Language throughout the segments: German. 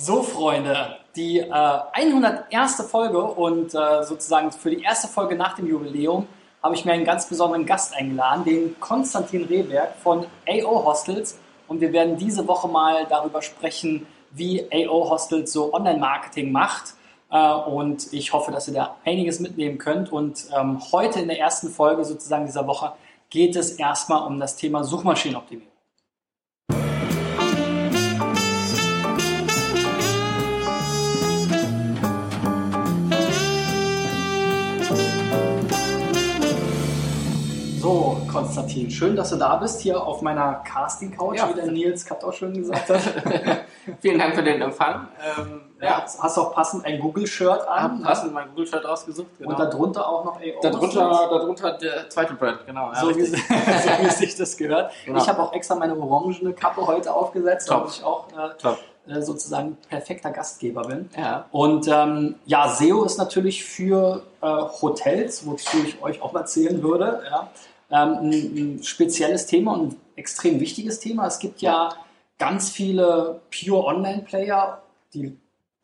So, Freunde, die äh, 101. Folge und äh, sozusagen für die erste Folge nach dem Jubiläum habe ich mir einen ganz besonderen Gast eingeladen, den Konstantin Rehberg von AO Hostels. Und wir werden diese Woche mal darüber sprechen, wie AO Hostels so Online-Marketing macht. Äh, und ich hoffe, dass ihr da einiges mitnehmen könnt. Und ähm, heute in der ersten Folge sozusagen dieser Woche geht es erstmal um das Thema Suchmaschinenoptimierung. Konstantin, schön, dass du da bist, hier auf meiner Casting-Couch, Ja. wie der Nils Katt auch schön gesagt hat. Vielen Dank für den Empfang. Ähm, ja, hast auch passend ein Google-Shirt an habe passend mein Google-Shirt ausgesucht. Genau. und darunter auch noch AO. darunter, darunter der zweite Brand, genau. Ja, so, wie, so wie sich das gehört. Genau. Ich habe auch extra meine orangene Kappe heute aufgesetzt, Top. damit ich auch äh, Top. äh, sozusagen perfekter Gastgeber bin. Ja. Und ähm, ja, SEO ist natürlich für äh, Hotels, wozu ich euch auch erzählen würde, ja, ein, ein spezielles Thema und ein extrem wichtiges Thema. Es gibt ja ganz viele Pure Online-Player, die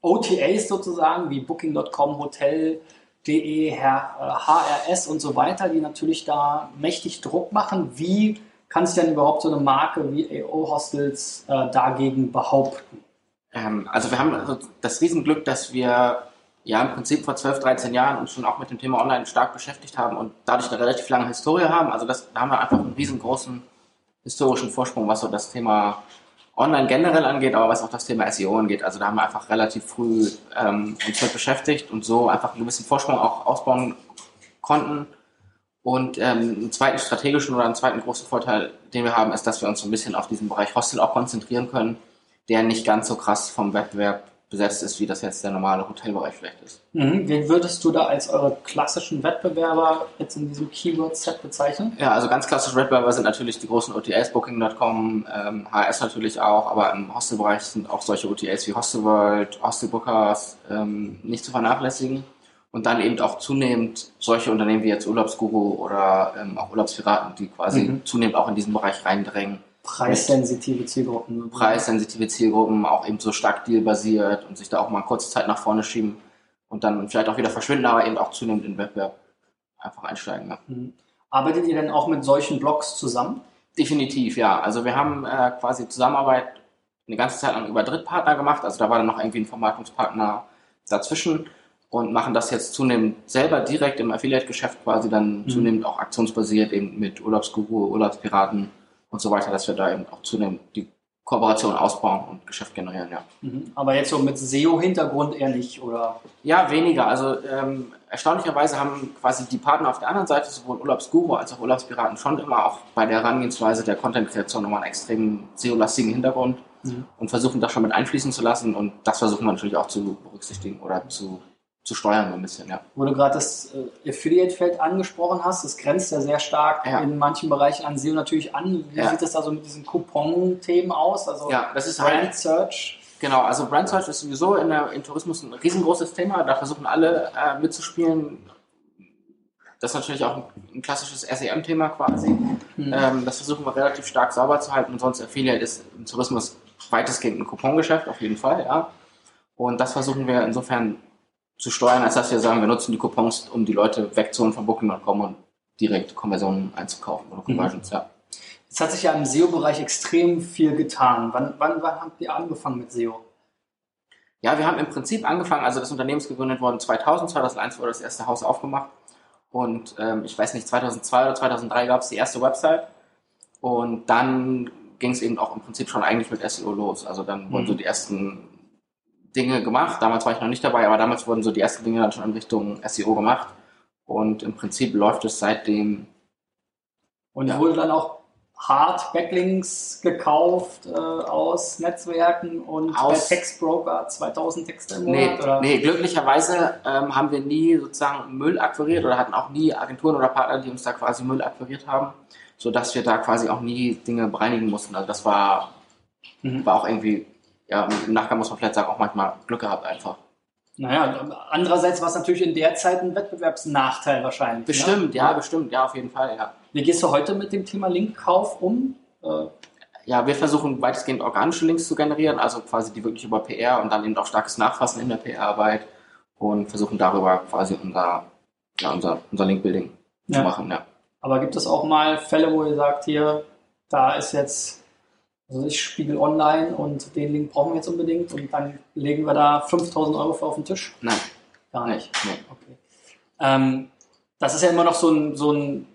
OTAs sozusagen, wie Booking.com, Hotel.de, HRS und so weiter, die natürlich da mächtig Druck machen. Wie kann sich denn überhaupt so eine Marke wie AO Hostels äh, dagegen behaupten? Ähm, also wir haben also das Riesenglück, dass wir ja im Prinzip vor 12, 13 Jahren uns schon auch mit dem Thema Online stark beschäftigt haben und dadurch eine relativ lange Historie haben. Also das, da haben wir einfach einen riesengroßen historischen Vorsprung, was so das Thema Online generell angeht, aber was auch das Thema SEO angeht. Also da haben wir einfach relativ früh ähm, uns mit beschäftigt und so einfach einen gewissen Vorsprung auch ausbauen konnten. Und ähm, einen zweiten strategischen oder einen zweiten großen Vorteil, den wir haben, ist, dass wir uns so ein bisschen auf diesen Bereich Hostel auch konzentrieren können, der nicht ganz so krass vom Wettbewerb besetzt ist, wie das jetzt der normale Hotelbereich vielleicht ist. Mhm. Wen würdest du da als eure klassischen Wettbewerber jetzt in diesem Keyword-Set bezeichnen? Ja, also ganz klassische Wettbewerber sind natürlich die großen OTAs, Booking.com, ähm, HS natürlich auch, aber im Hostelbereich sind auch solche OTAs wie Hostelworld, Hostelbookers ähm, nicht zu vernachlässigen. Und dann eben auch zunehmend solche Unternehmen wie jetzt Urlaubsguru oder ähm, auch Urlaubspiraten, die quasi Mhm. zunehmend auch in diesen Bereich reindrängen. Preissensitive Zielgruppen. Preissensitive Zielgruppen, auch eben so stark dealbasiert und sich da auch mal kurze Zeit nach vorne schieben und dann vielleicht auch wieder verschwinden, aber eben auch zunehmend in den Wettbewerb einfach einsteigen. Ja. Mhm. Arbeitet ihr denn auch mit solchen Blogs zusammen? Definitiv, ja. Also wir haben äh, quasi Zusammenarbeit eine ganze Zeit lang über Drittpartner gemacht. Also da war dann noch irgendwie ein Vermarktungspartner dazwischen und machen das jetzt zunehmend selber direkt im Affiliate-Geschäft quasi dann Mhm. zunehmend auch aktionsbasiert eben mit Urlaubsguru, Urlaubspiraten und so weiter, dass wir da eben auch zunehmend die Kooperation ausbauen und Geschäft generieren, ja. Mhm. Aber jetzt so mit SEO-Hintergrund eher nicht, oder? Ja, weniger. Also ähm, erstaunlicherweise haben quasi die Partner auf der anderen Seite, sowohl Urlaubsguru als auch Urlaubspiraten, schon immer auch bei der Herangehensweise der Content-Kreation nochmal einen extrem SEO-lastigen Hintergrund Mhm. und versuchen das schon mit einfließen zu lassen und das versuchen wir natürlich auch zu berücksichtigen oder zu, zu steuern so ein bisschen, ja. Wo du gerade das äh, Affiliate-Feld angesprochen hast, das grenzt ja sehr stark Ja. in manchen Bereichen an SEO natürlich an. Wie Ja. sieht das da so mit diesen Coupon-Themen aus? Also Ja, das ist Brand halt, Search. genau, also Brand Search ist sowieso in der, im Tourismus ein riesengroßes Thema, da versuchen alle äh, mitzuspielen. Das ist natürlich auch ein, ein klassisches SEM-Thema quasi. Mhm. Ähm, das versuchen wir relativ stark sauber zu halten und sonst Affiliate ist im Tourismus weitestgehend ein Coupongeschäft, auf jeden Fall, ja. Und das versuchen wir insofern zu steuern, als dass wir sagen, wir nutzen die Coupons, um die Leute wegzuholen von Booking.com und direkt Konversionen einzukaufen oder Conversions, ja. Es hat sich ja im SEO-Bereich extrem viel getan. Wann, wann, wann habt ihr angefangen mit SEO? Ja, wir haben im Prinzip angefangen, also das Unternehmen ist gegründet worden 2000, 2001 wurde das erste Haus aufgemacht und ähm, ich weiß nicht, 2002 oder 2003 gab es die erste Website und dann ging es eben auch im Prinzip schon eigentlich mit SEO los. Also dann wurden Mhm. so die ersten Dinge gemacht. Damals war ich noch nicht dabei, aber damals wurden so die ersten Dinge dann schon in Richtung SEO gemacht und im Prinzip läuft es seitdem. Und Ja. wurde dann auch hart Backlinks gekauft äh, aus Netzwerken und Aus- bei Textbroker 2000 Texte im Nee, Monat? oder? nee glücklicherweise ähm, haben wir nie sozusagen Müll akquiriert oder hatten auch nie Agenturen oder Partner, die uns da quasi Müll akquiriert haben, sodass wir da quasi auch nie Dinge bereinigen mussten. Also das war, Mhm. war auch irgendwie, ja, im Nachgang muss man vielleicht sagen, auch manchmal Glück gehabt einfach. Naja, andererseits war es natürlich in der Zeit ein Wettbewerbsnachteil wahrscheinlich. Bestimmt, ne? ja, bestimmt, ja, auf jeden Fall, ja. Wie gehst du heute mit dem Thema Linkkauf um? Äh, ja, wir versuchen weitestgehend organische Links zu generieren, also quasi die wirklich über PR und dann eben auch starkes Nachfassen in der PR-Arbeit und versuchen darüber quasi unser, ja, unser, unser Link-Building ja. zu machen. Ja. Aber gibt es auch mal Fälle, wo ihr sagt, hier, da ist jetzt, also ich Spiegel online und den Link brauchen wir jetzt unbedingt und dann legen wir da 5000 Euro für auf den Tisch? Nein. Gar nicht. Nee. Okay. Ähm, das ist ja immer noch so ein, so ein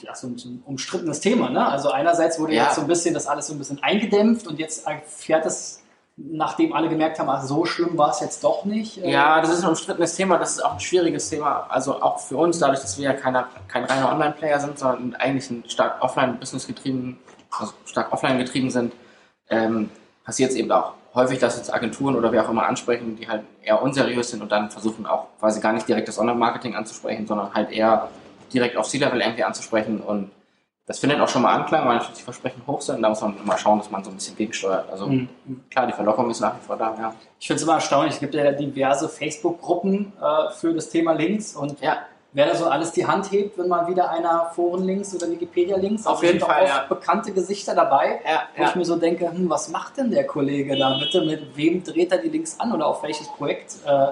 ja, so ein, so ein umstrittenes Thema. Ne? Also einerseits wurde ja. jetzt so ein bisschen das alles so ein bisschen eingedämpft und jetzt fährt es, nachdem alle gemerkt haben, ach, so schlimm war es jetzt doch nicht. Äh, ja, das ist ein umstrittenes Thema, das ist auch ein schwieriges Thema. Also auch für uns, dadurch, dass wir ja keine, kein reiner Online-Player sind, sondern eigentlich ein stark Offline-Business getrieben, stark offline getrieben sind, ähm, passiert es eben auch häufig, dass uns Agenturen oder wer auch immer ansprechen, die halt eher unseriös sind und dann versuchen auch quasi gar nicht direkt das Online-Marketing anzusprechen, sondern halt eher direkt auf C-Level irgendwie anzusprechen und das findet auch schon mal Anklang, weil natürlich die Versprechen hoch sind. Da muss man immer schauen, dass man so ein bisschen gegensteuert. Also mhm. klar, die Verlockung ist nach wie vor da, ja. Ich finde es immer erstaunlich. Es gibt ja diverse Facebook-Gruppen äh, für das Thema Links und ja. Wer da so alles die Hand hebt, wenn mal wieder einer Foren-Links oder Wikipedia-Links. Auf also jeden Fall, ja. bekannte Gesichter dabei, ja, wo ja. ich mir so denke, hm, was macht denn der Kollege da bitte? Mit wem dreht er die Links an oder auf welches Projekt äh,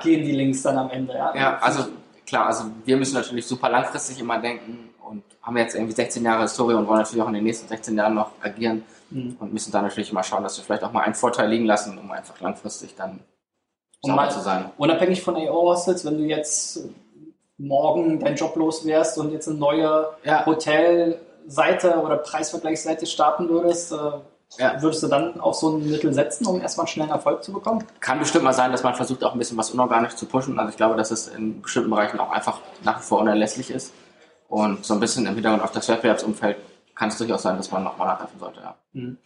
gehen die Links dann am Ende? Ja, also klar, also wir müssen natürlich super langfristig immer denken und haben jetzt irgendwie 16 Jahre Historie und wollen natürlich auch in den nächsten 16 Jahren noch agieren mhm. und müssen da natürlich immer schauen, dass wir vielleicht auch mal einen Vorteil liegen lassen, um einfach langfristig dann um mal zu sein. Unabhängig von AO-Hostels, wenn du jetzt morgen deinen Job los wärst und jetzt eine neue ja. Hotelseite oder Preisvergleichsseite starten würdest, äh, ja. Würdest du dann auch so ein Mittel setzen, um erstmal schnell einen Erfolg zu bekommen? Kann bestimmt mal sein, dass man versucht, auch ein bisschen was unorganisch zu pushen. Also ich glaube, dass es in bestimmten Bereichen auch einfach nach wie vor unerlässlich ist. Und so ein bisschen im Hintergrund auf das Wettbewerbsumfeld kann es durchaus sein, dass man nochmal nachhelfen sollte. Ja. Mhm.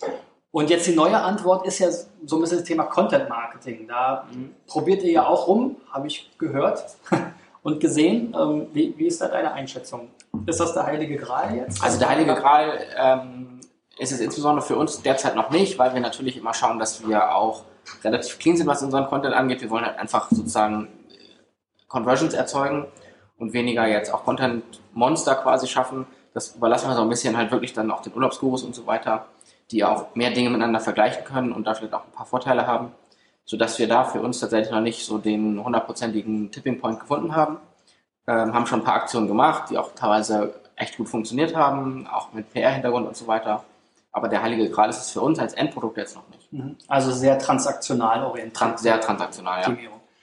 Und jetzt die neue Antwort ist ja so ein bisschen das Thema Content Marketing. Da mhm. probiert ihr ja auch rum, habe ich gehört und gesehen. Ähm, wie, wie, ist da deine Einschätzung? Ist das der Heilige Gral jetzt? Also der Heilige Gral ähm, ist es insbesondere für uns derzeit noch nicht, weil wir natürlich immer schauen, dass wir auch relativ clean sind, was unseren Content angeht. Wir wollen halt einfach sozusagen Conversions erzeugen und weniger jetzt auch Content-Monster quasi schaffen. Das überlassen wir so ein bisschen halt wirklich dann auch den Urlaubsgurus und so weiter, die auch mehr Dinge miteinander vergleichen können und da vielleicht auch ein paar Vorteile haben, sodass wir da für uns tatsächlich noch nicht so den hundertprozentigen Tipping Point gefunden haben. Ähm, haben schon ein paar Aktionen gemacht, die auch teilweise echt gut funktioniert haben, auch mit PR-Hintergrund und so weiter. Aber der heilige Gral ist es für uns als Endprodukt jetzt noch nicht. Mhm. Also sehr transaktional orientiert. Trans sehr transaktional, ja.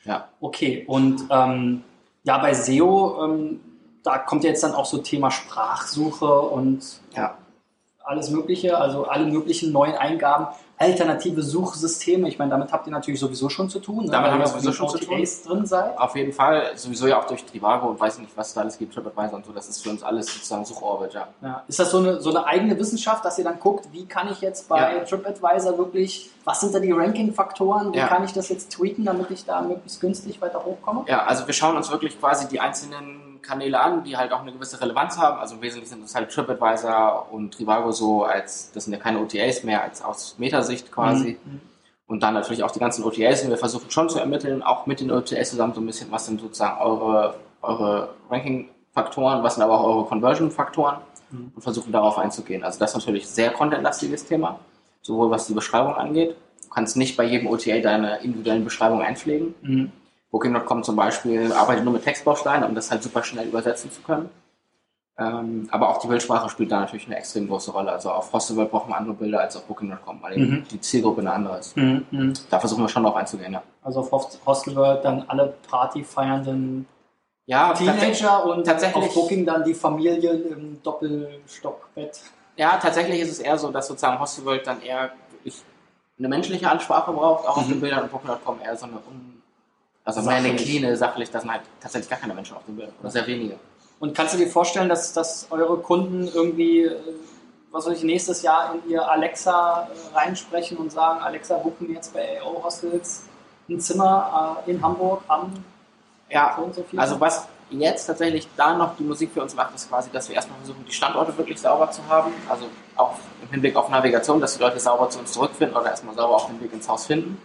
ja. Okay, und ähm, ja, bei SEO, ähm, da kommt ja jetzt dann auch so Thema Sprachsuche und ja. alles Mögliche, also alle möglichen neuen Eingaben alternative Suchsysteme. Ich meine, damit habt ihr natürlich sowieso schon zu tun. Ne? Damit haben wir sowieso schon zu tun. drin seid. Auf jeden Fall, sowieso ja auch durch Trivago und weiß nicht, was da alles gibt, TripAdvisor und so. Das ist für uns alles sozusagen Suchorbit, ja. ja. Ist das so eine, so eine eigene Wissenschaft, dass ihr dann guckt, wie kann ich jetzt bei ja. TripAdvisor wirklich, was sind da die Ranking-Faktoren, wie ja. kann ich das jetzt tweaken, damit ich da möglichst günstig weiter hochkomme? Ja, also wir schauen uns wirklich quasi die einzelnen Kanäle an, die halt auch eine gewisse Relevanz haben. Also im Wesentlichen sind es halt TripAdvisor und Trivago so als, das sind ja keine OTAs mehr, als aus Metasicht quasi. Mhm. Und dann natürlich auch die ganzen OTAs und wir versuchen schon zu ermitteln, auch mit den OTAs zusammen so ein bisschen, was sind sozusagen eure, eure Ranking-Faktoren, was sind aber auch eure Conversion-Faktoren mhm. und versuchen darauf einzugehen. Also das ist natürlich sehr contentlastiges Thema, sowohl was die Beschreibung angeht. Du kannst nicht bei jedem OTA deine individuellen Beschreibungen einpflegen. Mhm. Booking.com zum Beispiel arbeitet nur mit Textbausteinen, um das halt super schnell übersetzen zu können. Ähm, aber auch die Bildsprache spielt da natürlich eine extrem große Rolle. Also auf Hostelworld brauchen wir andere Bilder als auf Booking.com, weil mhm. die Zielgruppe eine andere ist. Mhm, mhm. Da versuchen wir schon drauf einzugehen, ja. Also auf Hostelworld dann alle partyfeiernden ja, Teenager und tatsächlich auf Booking dann die Familien im Doppelstockbett. Ja, tatsächlich ist es eher so, dass sozusagen Hostelworld dann eher eine menschliche Ansprache braucht, auch auf den mhm. Bildern und Booking.com eher so eine un also mehr eine cleane, sachlich, da sind halt tatsächlich gar keine Menschen auf dem Bild oder sehr wenige. Und kannst du dir vorstellen, dass, dass eure Kunden irgendwie, äh, was soll ich, nächstes Jahr in ihr Alexa äh, reinsprechen und sagen, Alexa, buchen wir jetzt bei AO Hostels ein Zimmer äh, in Hamburg am ja, so so also was jetzt tatsächlich da noch die Musik für uns macht, ist quasi, dass wir erstmal versuchen, die Standorte wirklich sauber zu haben. Also auch im Hinblick auf Navigation, dass die Leute sauber zu uns zurückfinden oder erstmal sauber auf den Weg ins Haus finden.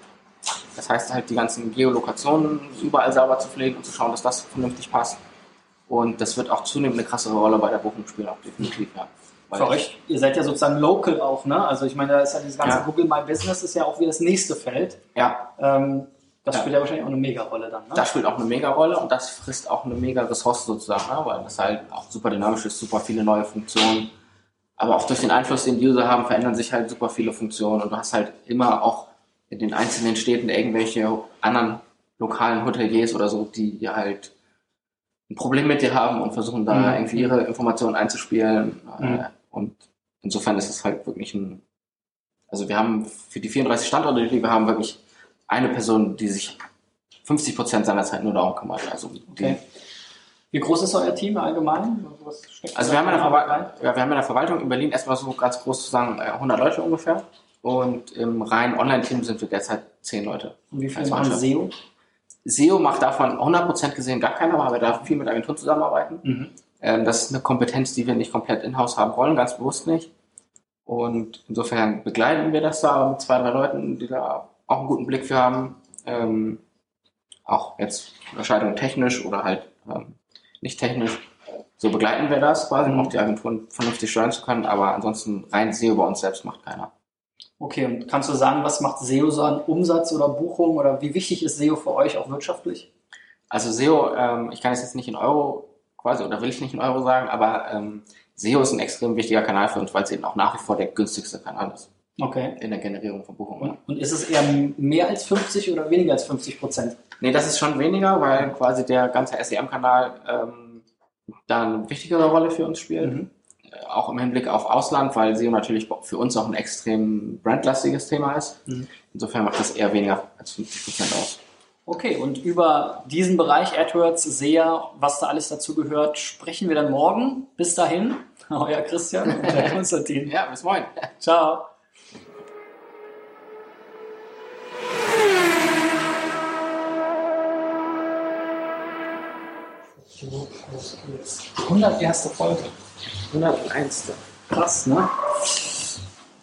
Das heißt halt, die ganzen Geolokationen überall sauber zu pflegen und zu schauen, dass das vernünftig passt. Und das wird auch zunehmend eine krassere Rolle bei der Buchung spielen, auch definitiv, ja. Weil Für euch, ihr seid ja sozusagen local auch, ne? Also ich meine, da ist ja dieses ganze Ja. Google My Business ist ja auch wie das nächste Feld. Ja, Ähm, das Ja. spielt ja wahrscheinlich auch eine Mega-Rolle dann, ne? das spielt auch eine mega Rolle und das frisst auch eine mega Ressource sozusagen, ne? weil das halt auch super dynamisch ist, super viele neue Funktionen. Aber auch durch den Einfluss, den die User haben, verändern sich halt super viele Funktionen und du hast halt immer auch in den einzelnen Städten irgendwelche anderen lokalen Hoteliers oder so, die halt ein Problem mit dir haben und versuchen da Mhm. irgendwie ihre Informationen einzuspielen. Mhm. Äh, Und insofern ist es halt wirklich ein, also wir haben für die 34 Standorte, die wir haben, wirklich eine Person, die sich 50 Prozent seiner Zeit nur darum kümmert. Also, Okay. Wie groß ist euer Team allgemein? Also wir haben, in der Verwaltung, ja, wir haben in der Verwaltung in Berlin erstmal so ganz groß zu sagen äh, 100 Leute ungefähr. Und im reinen Online-Team sind wir derzeit 10 Leute. Und wie viel als machen. SEO? SEO macht davon 100% gesehen gar keiner, weil wir da viel mit Agenturen zusammenarbeiten. Mhm. Ähm, das ist eine Kompetenz, die wir nicht komplett in-house haben wollen, ganz bewusst nicht. Und insofern begleiten wir das da mit zwei, drei Leuten, die da auch einen guten Blick für haben. Ähm, auch jetzt Unterscheidung technisch oder halt ähm, nicht technisch. So begleiten wir das quasi, um auch die Agenturen vernünftig steuern zu können. Aber ansonsten rein SEO bei uns selbst macht keiner. Okay, und kannst du sagen, was macht SEO so an Umsatz oder Buchung oder wie wichtig ist SEO für euch auch wirtschaftlich? Also SEO, ähm, ich kann es jetzt nicht in Euro quasi oder will ich nicht in Euro sagen, aber ähm, SEO ist ein extrem wichtiger Kanal für uns, weil es eben auch nach wie vor der günstigste Kanal ist Okay. in der Generierung von Buchungen. Und, und ist es eher mehr als 50 oder weniger als 50 Prozent? Nee, das ist schon weniger, weil quasi der ganze SEM-Kanal ähm, da eine wichtigere Rolle für uns spielt. Mhm. Auch im Hinblick auf Ausland, weil SEO natürlich für uns auch ein extrem brandlastiges Thema ist. Mhm. Insofern macht das eher weniger als 50 Prozent aus. Okay, und über diesen Bereich AdWords, SEA, was da alles dazu gehört, sprechen wir dann morgen. Bis dahin, euer Christian und der Konstantin. Ja, bis morgen. Ciao. Los geht's. 101. Folge. 101. Krass, ne?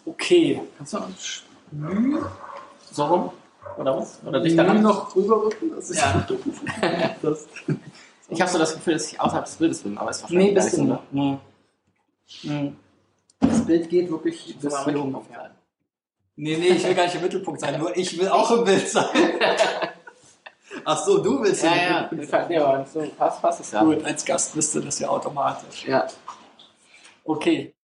Okay. Kannst du noch Mühe? So rum? Oder was? Oder dich daran noch rüberrücken? Das ist Ja. das. Ich habe so das Gefühl, dass ich außerhalb des Bildes bin, aber es ist Nee, bist du so. nicht. Nee. Hm. Das Bild geht wirklich bis hier sein. Nee, nee, ich will gar nicht im Mittelpunkt sein, nur ich will auch im Bild sein. Ach so, du willst Ja, ja, ja, nee, aber so passt, passt es ja. Gut, als Gast bist du das ja automatisch. Ja. Okay.